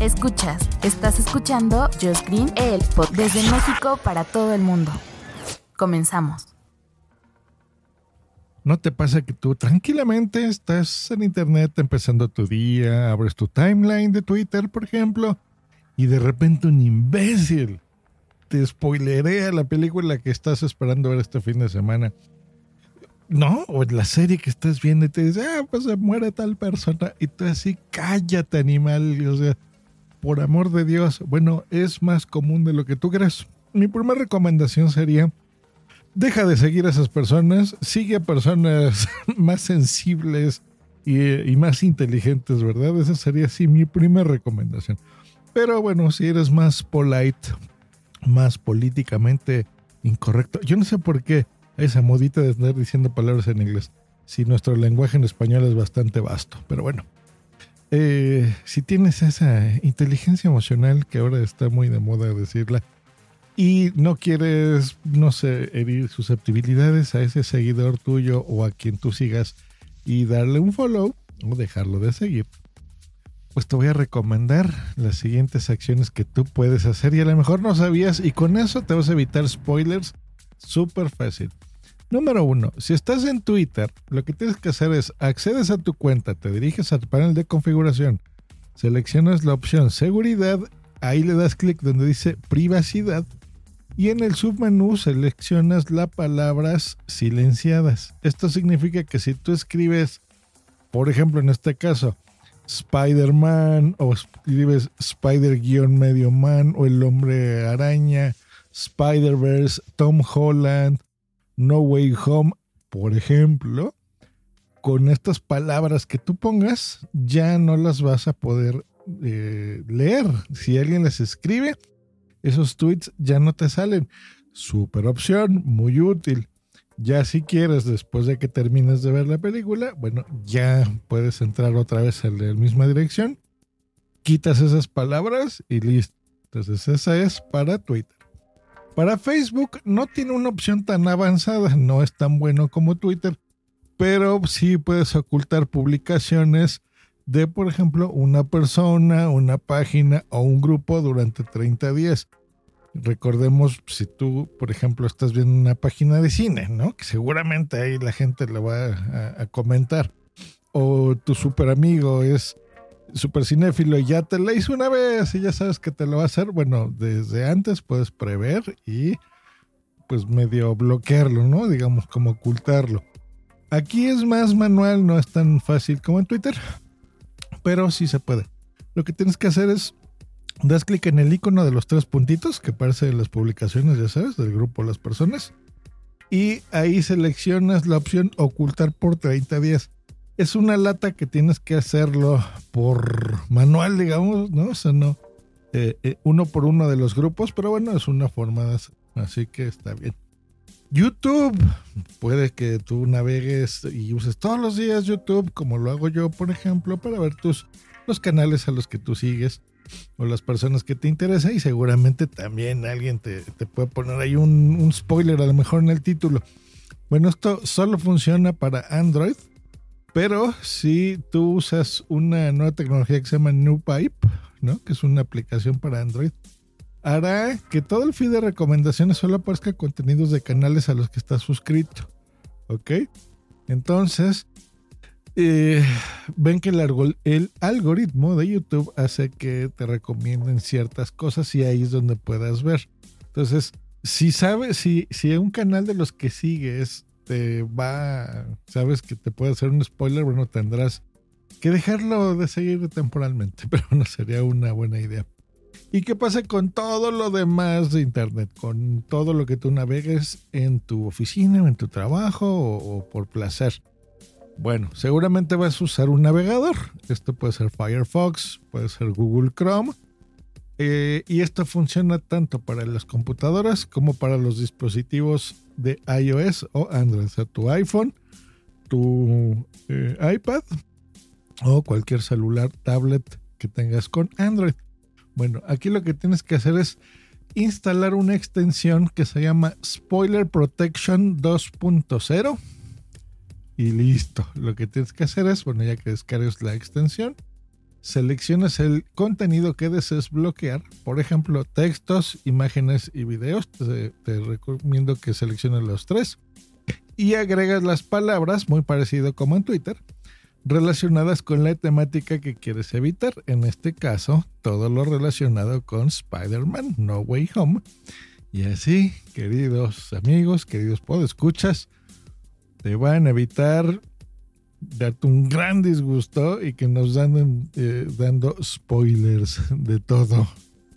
Escuchas, estás escuchando Just Green, el desde México para todo el mundo. Comenzamos. ¿No te pasa que tú tranquilamente estás en internet empezando tu día, abres tu timeline de Twitter, por ejemplo, y de repente un imbécil te spoilerea la película que estás esperando ver este fin de semana? No, o la serie que estás viendo y te dice, ah, pues se muere tal persona. Y tú así, cállate, animal. O sea, por amor de Dios. Bueno, es más común de lo que tú crees. Mi primera recomendación sería deja de seguir a esas personas, sigue a personas más sensibles y, más inteligentes, ¿verdad? Esa sería así mi primera recomendación. Pero bueno, si eres más polite, más políticamente incorrecto, yo no sé por qué esa modita de estar diciendo palabras en inglés, si nuestro lenguaje en español es bastante vasto, pero bueno. Eh, si tienes esa inteligencia emocional que ahora está muy de moda decirla, y no quieres, no sé, herir susceptibilidades a ese seguidor tuyo o a quien tú sigas y darle un follow o dejarlo de seguir, pues te voy a recomendar las siguientes acciones que tú puedes hacer y a lo mejor no sabías y con eso te vas a evitar spoilers súper fácil. Número uno, si estás en Twitter, lo que tienes que hacer es accedes a tu cuenta, te diriges al panel de configuración, seleccionas la opción seguridad, ahí le das clic donde dice privacidad y en el submenú seleccionas las palabras silenciadas. Esto significa que si tú escribes, por ejemplo, en este caso, Spider-Man o escribes Spider-medio man o el hombre araña, Spider-Verse, Tom Holland, No Way Home, por ejemplo, con estas palabras que tú pongas, ya no las vas a poder eh, leer. Si alguien las escribe, esos tweets ya no te salen. Super opción, muy útil. Ya si quieres, después de que termines de ver la película, bueno, ya puedes entrar otra vez en la misma dirección. Quitas esas palabras y listo. Entonces esa es para Twitter. Para Facebook no tiene una opción tan avanzada, no es tan bueno como Twitter, pero sí puedes ocultar publicaciones de, por ejemplo, una persona, una página o un grupo durante 30 días. Recordemos, si tú, por ejemplo, estás viendo una página de cine, ¿no? Que seguramente ahí la gente le va a, comentar. O tu super amigo es super cinéfilo y ya te la hizo una vez y ya sabes que te lo va a hacer. Bueno, desde antes puedes prever y pues medio bloquearlo, ¿no? Digamos, como ocultarlo. Aquí es más manual, no es tan fácil como en Twitter pero sí se puede. Lo que tienes que hacer es das clic en el icono de los tres puntitos que aparece en las publicaciones, ya sabes, del grupo las personas. Y ahí seleccionas la opción ocultar por 30 días. Es una lata que tienes que hacerlo por manual, digamos, ¿no? O sea, no eh, eh, uno por uno de los grupos, pero bueno, es una forma de hacer. Así que está bien. YouTube. Puede que tú navegues y uses todos los días YouTube, como lo hago yo, por ejemplo, para ver tus los canales a los que tú sigues o las personas que te interesan y seguramente también alguien te, puede poner ahí un, un, spoiler a lo mejor en el título. Bueno, esto solo funciona para Android, pero si tú usas una nueva tecnología que se llama NewPipe, ¿no? que es una aplicación para Android, hará que todo el feed de recomendaciones solo aparezca contenidos de canales a los que estás suscrito. ¿Ok? Entonces, eh, ven que el, el, algoritmo de YouTube hace que te recomienden ciertas cosas y ahí es donde puedas ver. Entonces, si sabes, si, si un canal de los que sigues te va, sabes que te puede hacer un spoiler, bueno, tendrás que dejarlo de seguir temporalmente, pero no sería una buena idea. ¿Y qué pasa con todo lo demás de Internet? Con todo lo que tú navegues en tu oficina o en tu trabajo o, por placer. Bueno, seguramente vas a usar un navegador. Esto puede ser Firefox, puede ser Google Chrome. Eh, y esto funciona tanto para las computadoras como para los dispositivos de iOS o Android. O sea, tu iPhone, tu eh, iPad o cualquier celular, tablet que tengas con Android. Bueno, aquí lo que tienes que hacer es instalar una extensión que se llama Spoiler Protection 2.0 y listo. Lo que tienes que hacer es, bueno, ya que descargues la extensión, seleccionas el contenido que desees bloquear, por ejemplo, textos, imágenes y videos. Te, recomiendo que selecciones los tres y agregas las palabras, muy parecido como en Twitter, relacionadas con la temática que quieres evitar. En este caso, todo lo relacionado con Spider-Man No Way Home. Y así, queridos amigos, queridos podescuchas, te van a evitar darte un gran disgusto y que nos dan eh, dando spoilers de todo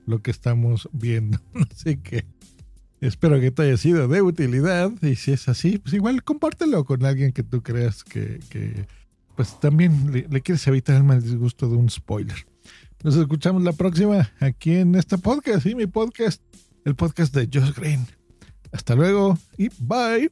lo que estamos viendo. Así que espero que te haya sido de utilidad y si es así, pues igual compártelo con alguien que tú creas que, que pues también le, quieres evitar el mal disgusto de un spoiler. Nos escuchamos la próxima aquí en este podcast y mi podcast, el podcast de Josh Green. Hasta luego y bye.